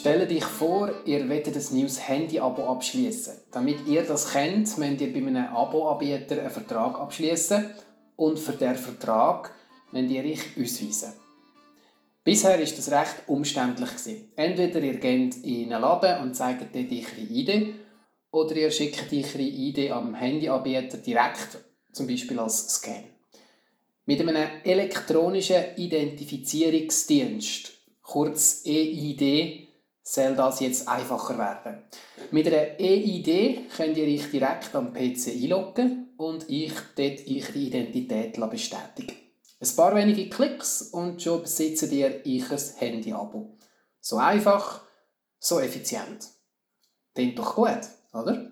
Stell dich vor, ihr wollt ein neues Handy-Abo abschließen. Damit ihr das kennt, müsst ihr bei einem Abo-Anbieter einen Vertrag abschließen und für den Vertrag müsst ihr euch ausweisen. Bisher war das recht umständlich. Entweder ihr geht in einen Laden und zeigt dort eure ID oder ihr schickt eure ID am Handyanbieter direkt, zum Beispiel als Scan. Mit einem elektronischen Identifizierungsdienst, kurz EID, soll das jetzt einfacher werden. Mit einer EID könnt ihr euch direkt am PC einloggen und ich dort eure Identität bestätigen. Ein paar wenige Klicks und schon besitzt ihr euer Handy-Abo. So einfach, so effizient. Klingt doch gut, oder?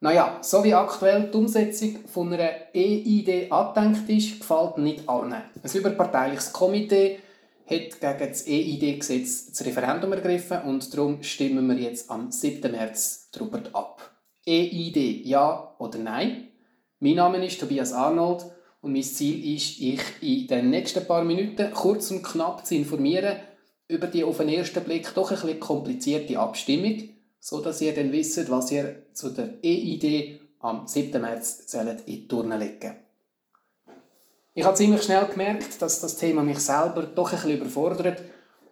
Naja, so wie aktuell die Umsetzung von einer EID angedenkt ist, gefällt nicht allen. Ein überparteiliches Komitee hat gegen das EID-Gesetz das Referendum ergriffen und darum stimmen wir jetzt am 7. März darüber ab. EID ja oder nein? Mein Name ist Tobias Arnold und mein Ziel ist, ich in den nächsten paar Minuten kurz und knapp zu informieren über die auf den ersten Blick doch ein bisschen komplizierte Abstimmung, so dass ihr dann wisst, was ihr zu der EID am 7. März in die Turne legen Ich habe ziemlich schnell gemerkt, dass das Thema mich selber doch ein bisschen überfordert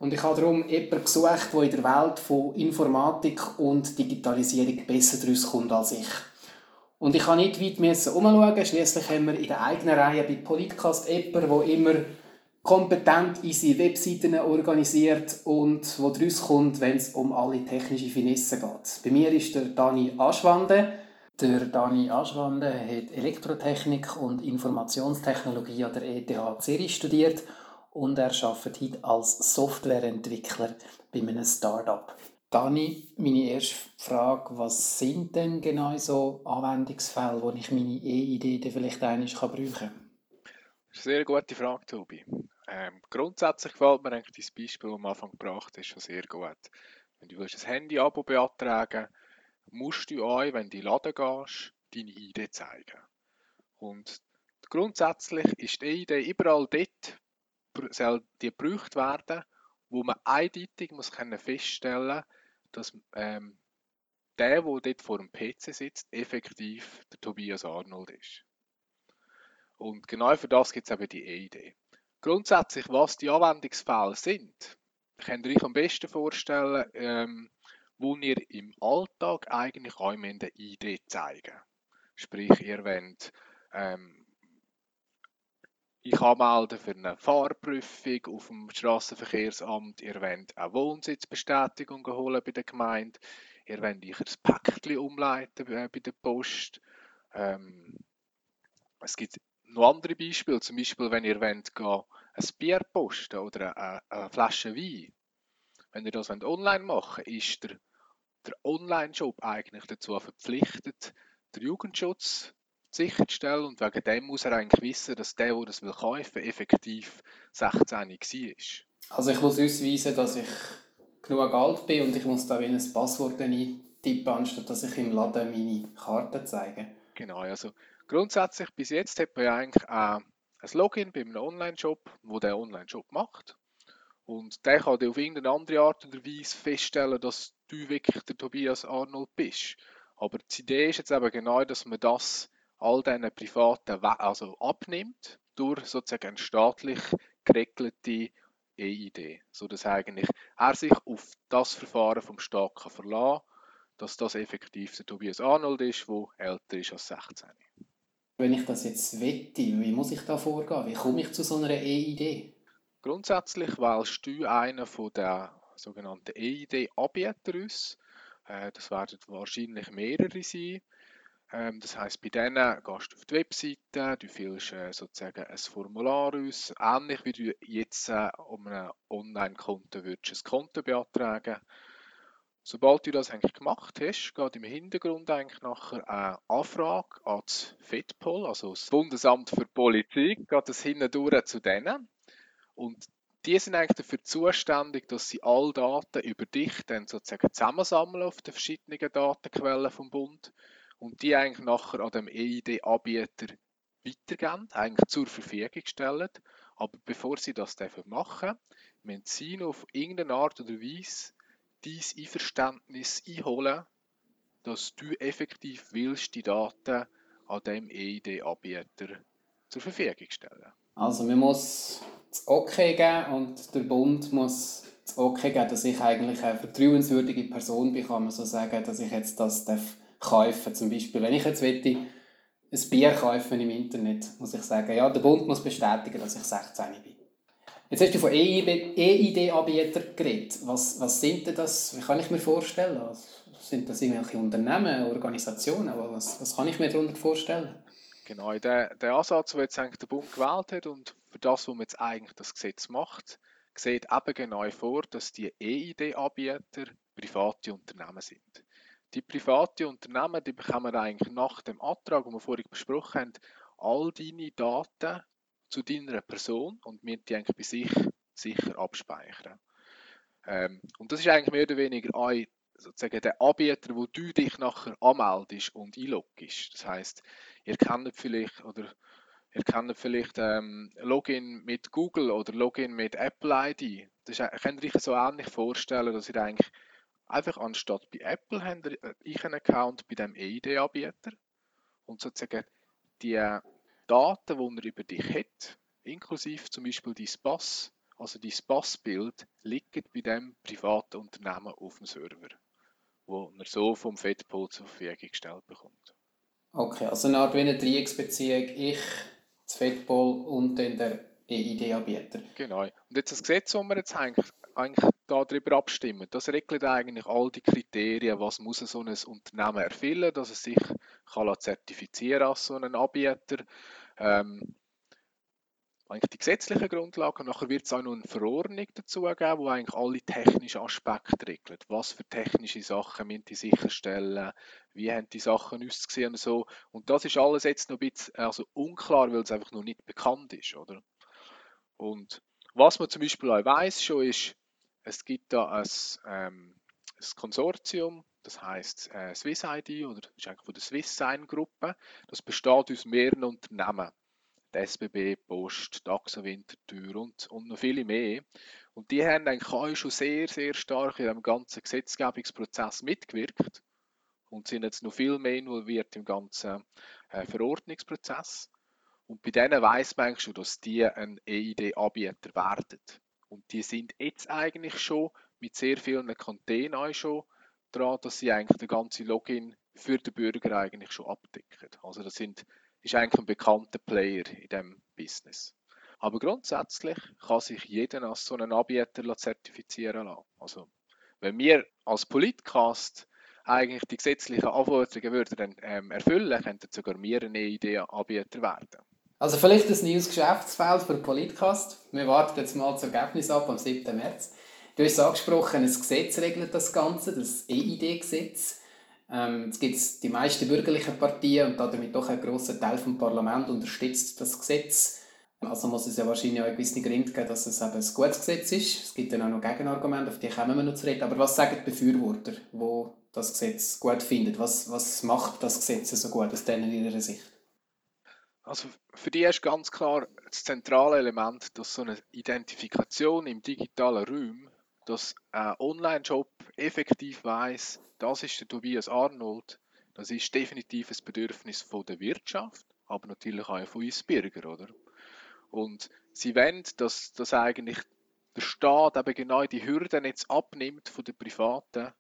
und ich habe darum jemanden gesucht, der in der Welt von Informatik und Digitalisierung besser daraus kommt als ich. Und ich kann nicht weit umschauen. Schließlich haben wir in der eigenen Reihe bei Podcast jemanden, der immer kompetent unsere Webseiten organisiert und wo daraus kommt, wenn es um alle technischen Finessen geht. Bei mir ist der Dani Aschwande. Der Dani Aschwande hat Elektrotechnik und Informationstechnologie an der ETH Zürich studiert und er arbeitet heute als Softwareentwickler bei einem Startup. Dani, meine erste Frage, was sind denn genau so Anwendungsfälle, wo ich meine E-Idee vielleicht einmal brauchen kann? Das ist eine sehr gute Frage, Tobi. Ähm, grundsätzlich gefällt mir eigentlich das Beispiel, das am Anfang gebracht ist, schon sehr gut. Wenn du ein Handy-Abo beantragen musst du euch, wenn du in den Laden gehst, deine ID zeigen. Und grundsätzlich ist die ID überall dort, soll die gebraucht werden, wo man eindeutig muss feststellen muss, dass ähm, der, der dort vor dem PC sitzt, effektiv der Tobias Arnold ist. Und genau für das gibt es eben die E-Idee. Grundsätzlich, was die Anwendungsfälle sind, könnt ihr euch am besten vorstellen, ähm, wo ihr im Alltag eigentlich auch eine Idee zeigen Sprich, ihr wollt ähm, ich anmelden für eine Fahrprüfung auf dem Straßenverkehrsamt. Ihr wollt eine Wohnsitzbestätigung holen bei der Gemeinde. Ihr wollt euch ein Päckchen umleiten bei der Post. Ähm, es gibt noch andere Beispiele, zum Beispiel wenn ihr wollt, ein Bier posten oder eine, eine Flasche Wein. Wenn ihr das online machen wollt, ist der, der Online-Shop eigentlich dazu verpflichtet, den Jugendschutz sicherzustellen und wegen dem muss er eigentlich wissen, dass der, der das will kaufen effektiv 16 war. Also ich muss ausweisen, dass ich genug alt bin und ich muss da wie ein Passwort eintippen, anstatt dass ich im Laden meine Karte zeige. Genau, also grundsätzlich bis jetzt hat man ja eigentlich ein Login bei einem Online-Shop, wo der Online-Shop macht. Und der kann auf irgendeine andere Art oder Weise feststellen, dass du wirklich der Tobias Arnold bist. Aber die Idee ist jetzt eben genau, dass man das all diesen privaten also abnimmt durch sozusagen eine staatlich geregelte EID, sodass eigentlich er sich auf das Verfahren vom Staat kann verlassen dass das effektiv der Tobias Arnold ist, der älter ist als 16. Wenn ich das jetzt wette, wie muss ich da vorgehen? Wie komme ich zu so einer EID? Grundsätzlich wählst du einen von den sogenannten EID-Anbietern aus. Äh, das werden wahrscheinlich mehrere sein. Ähm, das heißt, bei denen gehst du auf die Webseite, du füllst äh, sozusagen ein Formular aus, ähnlich wie du jetzt äh, um ein Online-Konto würdest ein Konto beantragen. Sobald du das eigentlich gemacht hast, geht im Hintergrund eigentlich nachher eine Anfrage an das FEDPOL, also das Bundesamt für Polizei, geht das hindurch zu denen. Und die sind eigentlich dafür zuständig, dass sie alle Daten über dich dann sozusagen zusammensammeln auf den verschiedenen Datenquellen vom Bund und die eigentlich nachher an dem EID-Anbieter weitergeben, eigentlich zur Verfügung stellen. Aber bevor sie das machen müssen sie auf irgendeine Art oder Weise dein Einverständnis einholen, dass du effektiv willst, die Daten an dem EID-Anbieter zur Verfügung stellen. Also man muss das Okay geben und der Bund muss das Okay geben, dass ich eigentlich eine vertrauenswürdige Person bin, kann man so sagen, dass ich jetzt das darf kaufen Zum Beispiel, wenn ich jetzt möchte, ein Bier kaufen im Internet, muss ich sagen, ja, der Bund muss bestätigen, dass ich 16 bin. Jetzt hast du von EID-Anbietern geredet. Was, was sind denn das? Wie kann ich mir vorstellen? Sind das irgendwelche Unternehmen, Organisationen? Was, was kann ich mir darunter vorstellen? Genau, der, der Ansatz, den jetzt eigentlich der Bund gewählt hat und für das, was man jetzt eigentlich das Gesetz macht, sieht eben genau vor, dass die EID-Anbieter private Unternehmen sind. Die private Unternehmen, die bekommen eigentlich nach dem Antrag, den wir vorhin besprochen haben, all deine Daten zu deiner Person und wir die eigentlich bei sich sicher abspeichern. Ähm, und das ist eigentlich mehr oder weniger ein, sozusagen der Anbieter, wo du dich nachher anmeldest und einloggst. Das heißt, ihr kennt vielleicht oder ihr kennt vielleicht ähm, Login mit Google oder Login mit Apple ID. Das ist, könnt ihr euch so ähnlich vorstellen, dass ihr eigentlich einfach anstatt bei Apple habt ihr äh, einen Account bei dem EID-Anbieter und sozusagen die Daten, die er über dich hat, inklusive zum Beispiel dein Pass, also dein Passbild, liegen bei dem privaten Unternehmen auf dem Server, wo er so vom FedPol zur Verfügung gestellt bekommt. Okay, also eine Art wie eine Dreiecksbeziehung, ich, das FedPol und dann der EID-Anbieter. Genau. Und jetzt das Gesetz, das wir jetzt eigentlich, eigentlich darüber abstimmen, das regelt eigentlich all die Kriterien, was muss so ein Unternehmen erfüllen, dass es sich kann zertifizieren als so ein Anbieter. Ähm, eigentlich die gesetzlichen Grundlagen. Und nachher wird es auch noch eine Verordnung dazu geben, wo eigentlich alle technischen Aspekte regelt. Was für technische Sachen müssen die sicherstellen, wie haben die Sachen ausgesehen und so. Und das ist alles jetzt noch ein bisschen also unklar, weil es einfach noch nicht bekannt ist, oder? Und was man zum Beispiel auch weiß schon ist, es gibt da ein, ähm, ein Konsortium, das heißt äh, Swiss ID oder das ist eigentlich von der Swiss Sign Gruppe. Das besteht aus mehreren Unternehmen. Die SBB, Post, DAXA Winterthur und, und noch viele mehr. Und die haben eigentlich auch schon sehr, sehr stark in dem ganzen Gesetzgebungsprozess mitgewirkt und sind jetzt noch viel mehr involviert im ganzen äh, Verordnungsprozess. Und bei denen weiß man eigentlich schon, dass die ein EID-Anbieter werden. Und die sind jetzt eigentlich schon mit sehr vielen Containern schon dran, dass sie eigentlich den ganzen Login für den Bürger eigentlich schon abdecken. Also das sind, ist eigentlich ein bekannter Player in dem Business. Aber grundsätzlich kann sich jeder als so einen Anbieter zertifizieren lassen. Also wenn wir als Politcast eigentlich die gesetzlichen Anforderungen würden, ähm, erfüllen, könnten sogar wir eine EID-Anbieter werden. Also vielleicht ein neues Geschäftsfeld für Politcast. Wir warten jetzt mal das Ergebnis ab am 7. März. Du hast es angesprochen, ein Gesetz regelt das Ganze, das EID-Gesetz. Ähm, es gibt die meisten bürgerlichen Partien und damit doch ein grosser Teil vom Parlament unterstützt das Gesetz. Also muss es ja wahrscheinlich auch eine gewisse Gründe geben, dass es eben ein gutes Gesetz ist. Es gibt dann auch noch Gegenargumente, auf die kommen wir noch zu reden. Aber was sagen die Befürworter, die das Gesetz gut finden? Was, was macht das Gesetz so gut aus denen ihrer Sicht? Also für die ist ganz klar das zentrale Element, dass so eine Identifikation im digitalen Raum, dass ein Online-Shop effektiv weiß, das ist der Tobias Arnold, das ist definitiv ein Bedürfnis von der Wirtschaft, aber natürlich auch von uns Bürger, oder? Und sie wollen, dass, dass eigentlich der Staat eben genau die Hürden jetzt abnimmt von den Privaten,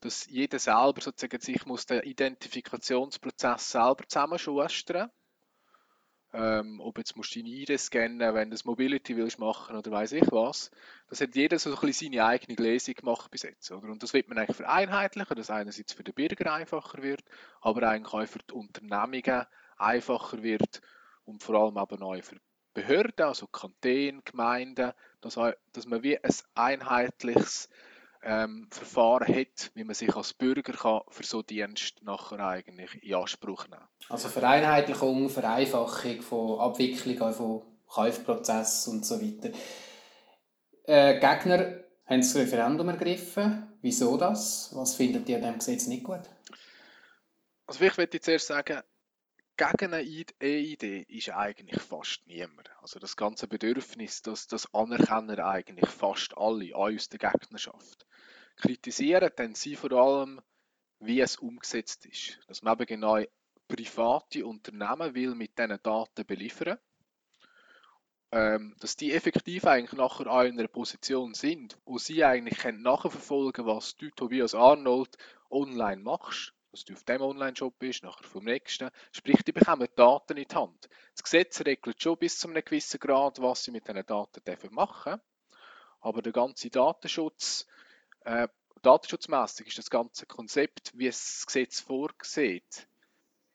dass jeder selber sozusagen sich muss den Identifikationsprozess selber zusammenschustern ähm, ob jetzt musst du deine ID scannen, wenn du das Mobility willst machen oder weiß ich was. Das hat jeder so ein bisschen seine eigene Lesung gemacht bis jetzt. Oder? Und das wird man eigentlich vereinheitlichen, dass einerseits für den Bürger einfacher wird, aber eigentlich auch für die Unternehmungen einfacher wird und vor allem aber neu für Behörden, also Kantone, Gemeinden, dass, dass man wie ein einheitliches ähm, Verfahren hat, wie man sich als Bürger kann für so Dienst nachher eigentlich in Anspruch nehmen Also Vereinheitlichung, Vereinfachung von Abwicklung von Kaufprozess und so weiter. Äh, Gegner haben das Referendum ergriffen. Wieso das? Was findet ihr an diesem Gesetz nicht gut? Also ich möchte zuerst sagen, gegen eine E-ID ist eigentlich fast niemand. Also das ganze Bedürfnis, das, das anerkennen eigentlich fast alle, auch aus der Gegnerschaft. Kritisieren dann sie vor allem, wie es umgesetzt ist. Dass man eben genau private Unternehmen will mit diesen Daten beliefern ähm, dass die effektiv eigentlich nachher auch in einer Position sind, wo sie eigentlich können nachverfolgen was du, Tobias Arnold, online machst, dass du auf dem Online-Shop bist, nachher vom nächsten. Sprich, die bekommen Daten in die Hand. Das Gesetz regelt schon bis zu einem gewissen Grad, was sie mit diesen Daten dürfen machen aber der ganze Datenschutz, äh, datenschutzmäßig ist das ganze Konzept, wie es das Gesetz vorsieht,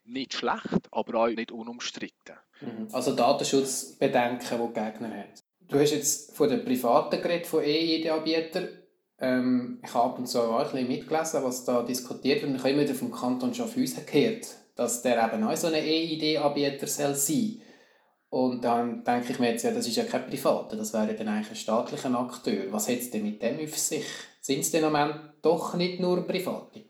nicht schlecht, aber auch nicht unumstritten. Mhm. Also Datenschutzbedenken, die die Gegner haben. Du hast jetzt von den privaten Geräten von EID-Anbietern ähm, ich habe ab und zu auch ein bisschen mitgelesen, was da diskutiert wird. Ich habe immer wieder vom Kanton Schaffhausen gehört, dass der eben auch so ein EID-Anbieter sein soll. Und dann denke ich mir jetzt, ja, das ist ja kein Privater, das wäre dann eigentlich ein staatlicher Akteur. Was hat es denn mit dem auf sich? Sind es im Moment doch nicht nur Private?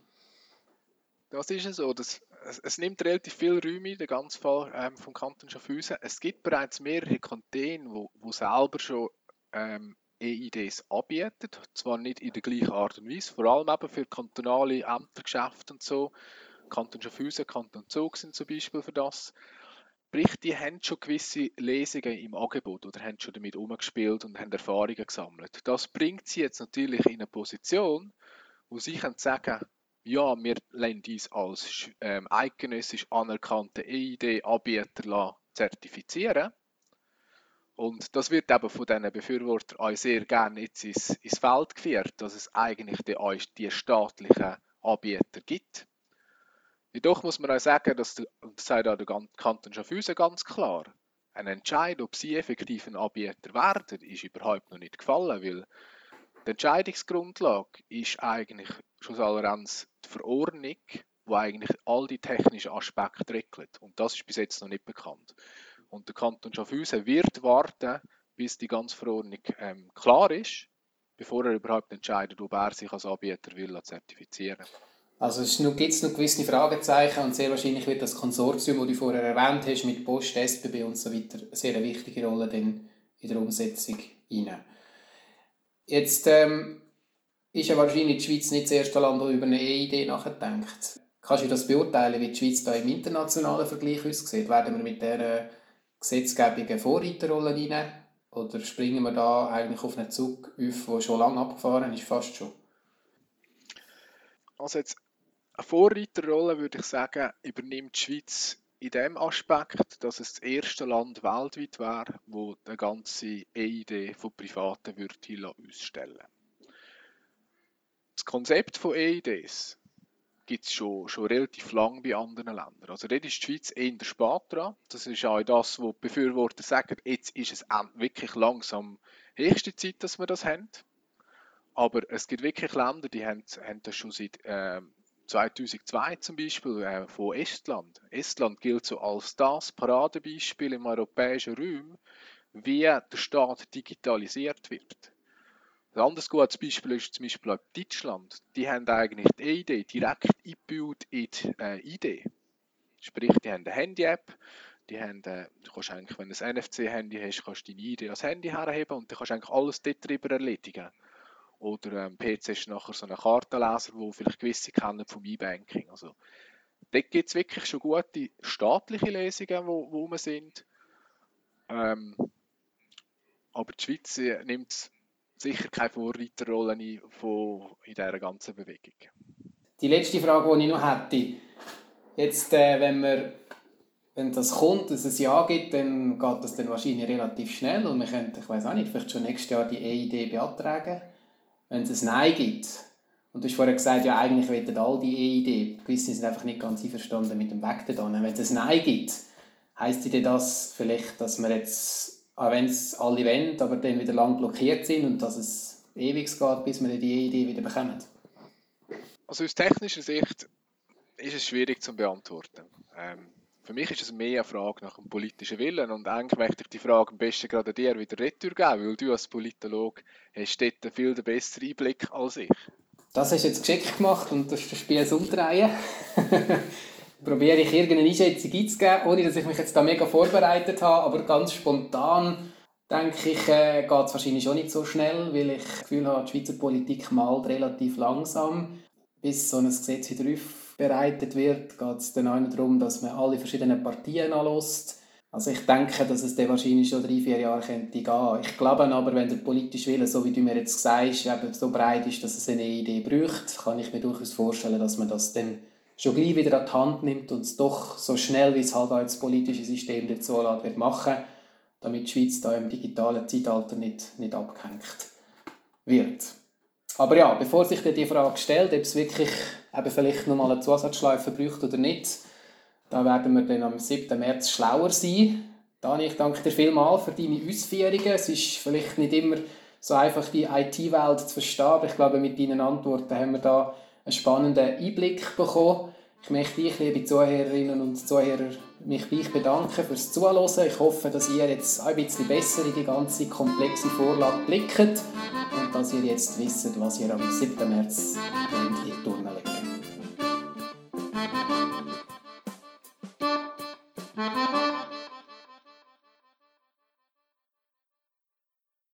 Das ist so. Das es, es, nimmt relativ viel Räume, der ganze Fall ähm, vom Kanton Schaffhausen. Es gibt bereits mehrere Kantone, wo, wo selber schon ähm, EIDs anbieten, zwar nicht in der gleichen Art und Weise, vor allem eben für kantonale Ämtergeschäfte und so. Kanton Schaffhausen, Kanton Zug sind zum Beispiel für das. Sprich, die haben schon gewisse Lesungen im Angebot oder haben schon damit umgespielt und haben Erfahrungen gesammelt. Das bringt sie jetzt natürlich in eine Position, wo sie können sagen ja, wir lassen uns als ähm, eidgenössisch anerkannte EID-Anbieter zertifizieren. Und das wird eben von diesen Befürwortern auch sehr gerne jetzt ins, ins Feld geführt, dass es eigentlich die, die staatlichen Anbieter gibt. Jedoch muss man auch sagen, dass der, das sagt der Kanton Schaffhausen ganz klar, ein Entscheid, ob sie effektiv ein Anbieter werden, ist überhaupt noch nicht gefallen, weil die Entscheidungsgrundlage ist eigentlich schon allerhand die Verordnung, wo eigentlich all die technischen Aspekte regelt. Und das ist bis jetzt noch nicht bekannt. Und der Kanton Schaffhausen wird warten, bis die ganze Verordnung ähm, klar ist, bevor er überhaupt entscheidet, ob er sich als Anbieter will zertifizieren Also es gibt es noch gewisse Fragezeichen und sehr wahrscheinlich wird das Konsortium, das du vorher erwähnt hast, mit Post, SBB und so weiter, sehr eine wichtige Rolle in der Umsetzung inne. Jetzt ähm, ist ja wahrscheinlich die Schweiz nicht das erste Land, das über eine EID nachdenkt. Kannst du das beurteilen, wie die Schweiz da im internationalen Vergleich aussieht? Werden wir mit dieser Gesetzgebung eine Vorreiterrolle rein? Oder springen wir da eigentlich auf einen Zug auf, der schon lange abgefahren ist, fast schon? Also jetzt eine Vorreiterrolle, würde ich sagen, übernimmt die Schweiz in dem Aspekt, dass es das erste Land weltweit wäre, wo die ganze EID von Privaten würde ausstellen Das Konzept von EIDs gibt es schon, schon relativ lang bei anderen Ländern. Also dort ist die Schweiz eher spät dran. Das ist auch das, wo die Befürworter sagen, jetzt ist es wirklich langsam höchste Zeit, dass wir das haben. Aber es gibt wirklich Länder, die haben, haben das schon seit ähm, 2002 zum Beispiel äh, von Estland. Estland gilt so als das Paradebeispiel im europäischen Raum, wie der Staat digitalisiert wird. Ein anderes gutes Beispiel ist zum Beispiel Deutschland. Die haben eigentlich die ID direkt eingebaut in die äh, ID. Sprich, die haben eine Handy-App, die haben, äh, du kannst eigentlich, wenn du ein NFC-Handy hast, kannst du deine ID als Handy herheben und dann kannst du eigentlich alles dort drüber erledigen. Oder ähm, PC ist nachher so ein Kartenleser, wo vielleicht gewisse kennen vom E-Banking. Also, dort gibt es wirklich schon gute staatliche Lesungen, wo, wo wir sind. Ähm, aber die Schweiz äh, nimmt sicher keine Vorreiterrolle ein von, in dieser ganzen Bewegung. Die letzte Frage, die ich noch hätte. Jetzt, äh, wenn, wir, wenn das kommt, dass es ein Ja gibt, dann geht das dann wahrscheinlich relativ schnell und wir können, ich weiß auch nicht, vielleicht schon nächstes Jahr die EID beantragen wenn es ein Nein gibt, und du hast vorher gesagt, ja, eigentlich wollen all die E-Idee, gewisse sind einfach nicht ganz einverstanden mit dem Weg da. Wenn es ein Nein gibt, heisst dir das vielleicht, dass wir jetzt, auch wenn es alle wollen, aber dann wieder lang blockiert sind und dass es ewig geht, bis wir die E-Idee wieder bekommen? Also aus technischer Sicht ist es schwierig zu beantworten. Ähm, für mich ist es mehr eine Frage nach dem politischen Willen und eigentlich möchte ich die Frage am besten gerade dir wieder retour geben, weil du als Politologe hast dort viel den besseren Einblick als ich. Das hast du jetzt geschickt gemacht und das Spiel umdrehen. probiere ich irgendeine Einschätzung einzugeben, ohne dass ich mich jetzt da mega vorbereitet habe, aber ganz spontan denke ich, äh, geht es wahrscheinlich schon nicht so schnell, weil ich das Gefühl habe, die Schweizer Politik malt relativ langsam. Bis so ein Gesetz wieder aufbereitet wird, geht es dann auch darum, dass man alle verschiedenen Partien anlässt. Also ich denke, dass es dann wahrscheinlich schon drei, vier Jahre könnte gehen. Ich glaube aber, wenn der politische Wille, so wie du mir jetzt sagst, eben so breit ist, dass es eine Idee braucht, kann ich mir durchaus vorstellen, dass man das dann schon gleich wieder an die Hand nimmt und es doch so schnell, wie es halt auch das politische System dazu lässt, wird machen, damit die Schweiz da im digitalen Zeitalter nicht, nicht abgehängt wird. Aber ja, bevor sich dir die Frage stellt, ob es wirklich eben vielleicht nochmal eine Zusatzschleife braucht oder nicht, da werden wir dann am 7. März schlauer sein. Dani, ich danke dir vielmals für deine Ausführungen. Es ist vielleicht nicht immer so einfach, die IT-Welt zu verstehen, aber ich glaube, mit deinen Antworten haben wir da einen spannenden Einblick bekommen. Ich möchte dich, liebe Zuhörerinnen und Zuhörer, mich bei euch bedanken fürs Zuhören. Ich hoffe, dass ihr jetzt ein bisschen besser in die ganze komplexe Vorlage blickt und dass ihr jetzt wisst, was ihr am 7. März tun